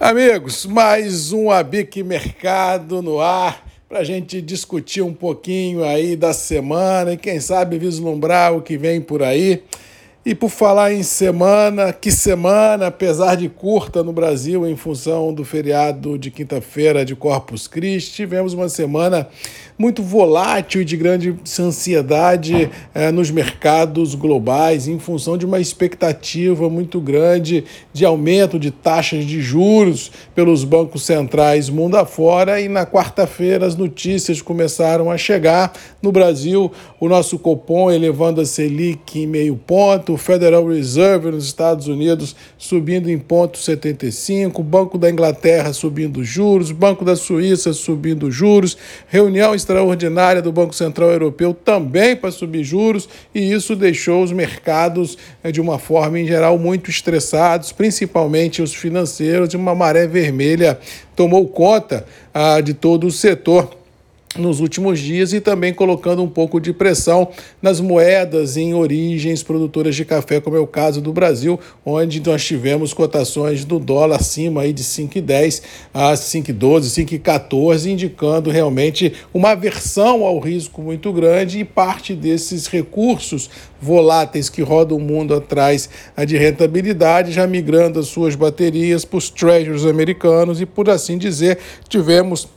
Amigos, mais um Abic Mercado no ar para a gente discutir um pouquinho aí da semana e quem sabe vislumbrar o que vem por aí. E por falar em semana, que semana, apesar de curta no Brasil em função do feriado de quinta-feira de Corpus Christi, tivemos uma semana muito volátil e de grande ansiedade eh, nos mercados globais, em função de uma expectativa muito grande de aumento de taxas de juros pelos bancos centrais mundo afora. E na quarta-feira as notícias começaram a chegar. No Brasil, o nosso Copom elevando a Selic em meio ponto, o Federal Reserve nos Estados Unidos subindo em ponto 75, o Banco da Inglaterra subindo juros, Banco da Suíça subindo juros, reunião extraordinária do Banco Central Europeu também para subir juros, e isso deixou os mercados, eh, de uma forma em geral, muito estressados, principalmente os financeiros, e uma maré vermelha tomou conta ah, de todo o setor nos últimos dias e também colocando um pouco de pressão nas moedas em origens produtoras de café, como é o caso do Brasil, onde nós tivemos cotações do dólar acima aí de 5,10 a 5,12, 5,14, indicando realmente uma aversão ao risco muito grande e parte desses recursos voláteis que rodam o mundo atrás de rentabilidade, já migrando as suas baterias para os treasuries americanos e, por assim dizer, tivemos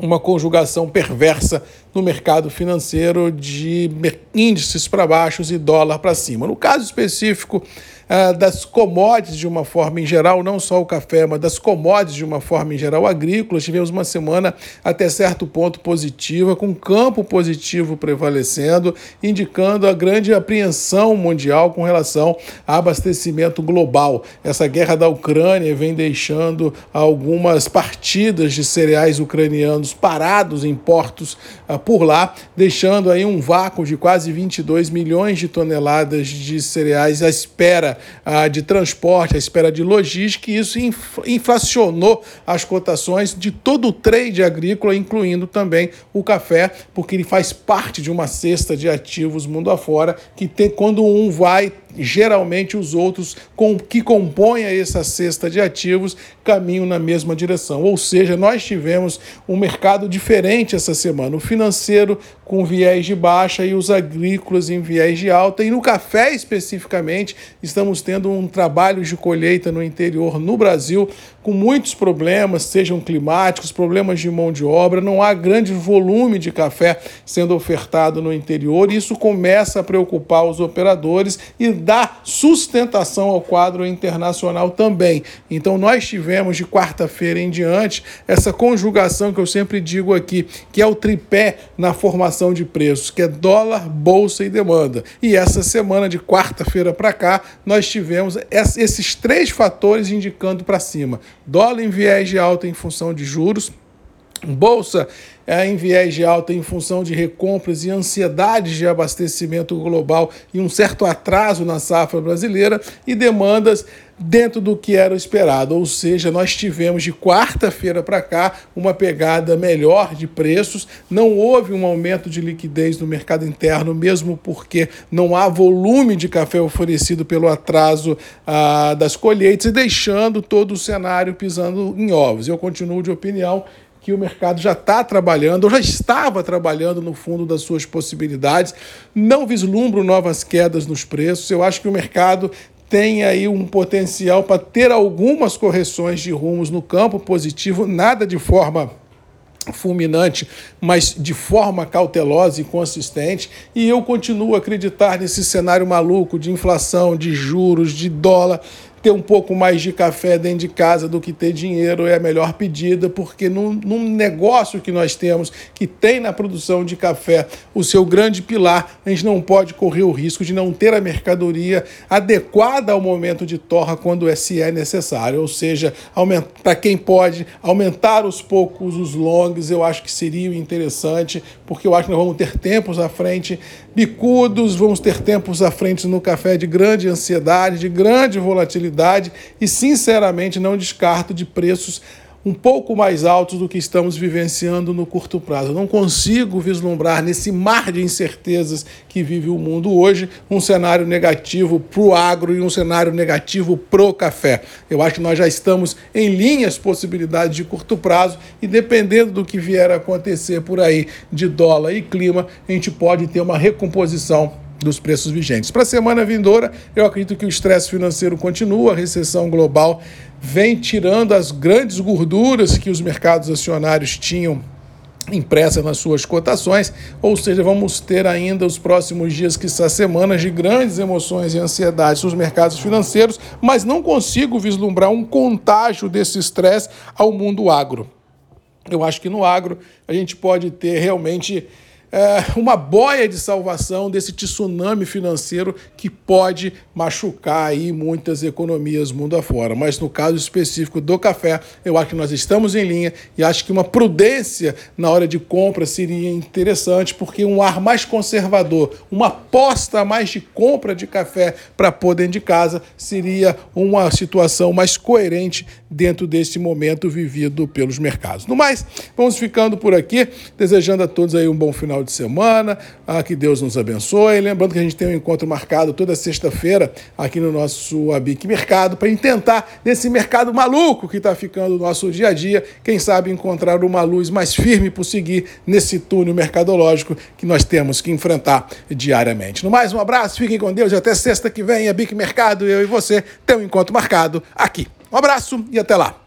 uma conjugação perversa no mercado financeiro de índices para baixo e dólar para cima. No caso específico ah, das commodities de uma forma em geral, não só o café, mas das commodities de uma forma em geral agrícolas, tivemos uma semana até certo ponto positiva, com campo positivo prevalecendo, indicando a grande apreensão mundial com relação a abastecimento global. Essa guerra da Ucrânia vem deixando algumas partidas de cereais ucranianos parados em portos uh, por lá, deixando aí um vácuo de quase 22 milhões de toneladas de cereais à espera uh, de transporte, à espera de logística, e isso inflacionou as cotações de todo o trade agrícola, incluindo também o café, porque ele faz parte de uma cesta de ativos mundo afora, que tem quando um vai geralmente os outros com, que compõem essa cesta de ativos caminham na mesma direção. Ou seja, nós tivemos um mercado diferente essa semana. O financeiro com viés de baixa e os agrícolas em viés de alta. E no café especificamente, estamos tendo um trabalho de colheita no interior no Brasil com muitos problemas, sejam climáticos, problemas de mão de obra, não há grande volume de café sendo ofertado no interior. Isso começa a preocupar os operadores e dá sustentação ao quadro internacional também. Então, nós tivemos de quarta-feira em diante essa conjugação que eu sempre digo aqui, que é o tripé na formação de preços, que é dólar, bolsa e demanda. E essa semana, de quarta-feira para cá, nós tivemos esses três fatores indicando para cima: dólar em viés de alta em função de juros, bolsa é, em viés de alta em função de recompras e ansiedades de abastecimento global e um certo atraso na safra brasileira e demandas dentro do que era esperado. Ou seja, nós tivemos de quarta-feira para cá uma pegada melhor de preços, não houve um aumento de liquidez no mercado interno, mesmo porque não há volume de café oferecido pelo atraso ah, das colheitas e deixando todo o cenário pisando em ovos. Eu continuo de opinião que o mercado já está trabalhando, ou já estava trabalhando no fundo das suas possibilidades. Não vislumbro novas quedas nos preços. Eu acho que o mercado tem aí um potencial para ter algumas correções de rumos no campo positivo, nada de forma fulminante, mas de forma cautelosa e consistente, e eu continuo a acreditar nesse cenário maluco de inflação, de juros, de dólar ter um pouco mais de café dentro de casa do que ter dinheiro é a melhor pedida, porque num, num, negócio que nós temos, que tem na produção de café o seu grande pilar, a gente não pode correr o risco de não ter a mercadoria adequada ao momento de torra quando se é necessário. Ou seja, para quem pode aumentar os poucos os longs, eu acho que seria interessante, porque eu acho que nós vamos ter tempos à frente bicudos, vamos ter tempos à frente no café de grande ansiedade, de grande volatilidade e, sinceramente, não descarto de preços um pouco mais altos do que estamos vivenciando no curto prazo. Eu não consigo vislumbrar nesse mar de incertezas que vive o mundo hoje um cenário negativo para o agro e um cenário negativo para o café. Eu acho que nós já estamos em linhas possibilidades de curto prazo e dependendo do que vier a acontecer por aí de dólar e clima, a gente pode ter uma recomposição dos preços vigentes. Para a semana vindoura, eu acredito que o estresse financeiro continua, a recessão global vem tirando as grandes gorduras que os mercados acionários tinham impressa nas suas cotações, ou seja, vamos ter ainda os próximos dias, que são semanas de grandes emoções e ansiedades nos mercados financeiros, mas não consigo vislumbrar um contágio desse estresse ao mundo agro. Eu acho que no agro a gente pode ter realmente uma boia de salvação desse tsunami financeiro que pode machucar aí muitas economias mundo afora. Mas no caso específico do café, eu acho que nós estamos em linha e acho que uma prudência na hora de compra seria interessante, porque um ar mais conservador, uma aposta mais de compra de café para pôr dentro de casa seria uma situação mais coerente dentro desse momento vivido pelos mercados. No mais, vamos ficando por aqui, desejando a todos aí um bom final final de semana. Ah, que Deus nos abençoe. Lembrando que a gente tem um encontro marcado toda sexta-feira aqui no nosso Abic Mercado para tentar, nesse mercado maluco que está ficando o nosso dia a dia, quem sabe encontrar uma luz mais firme por seguir nesse túnel mercadológico que nós temos que enfrentar diariamente. No mais, um abraço, fiquem com Deus e até sexta que vem, Abic Mercado, eu e você, tem um encontro marcado aqui. Um abraço e até lá.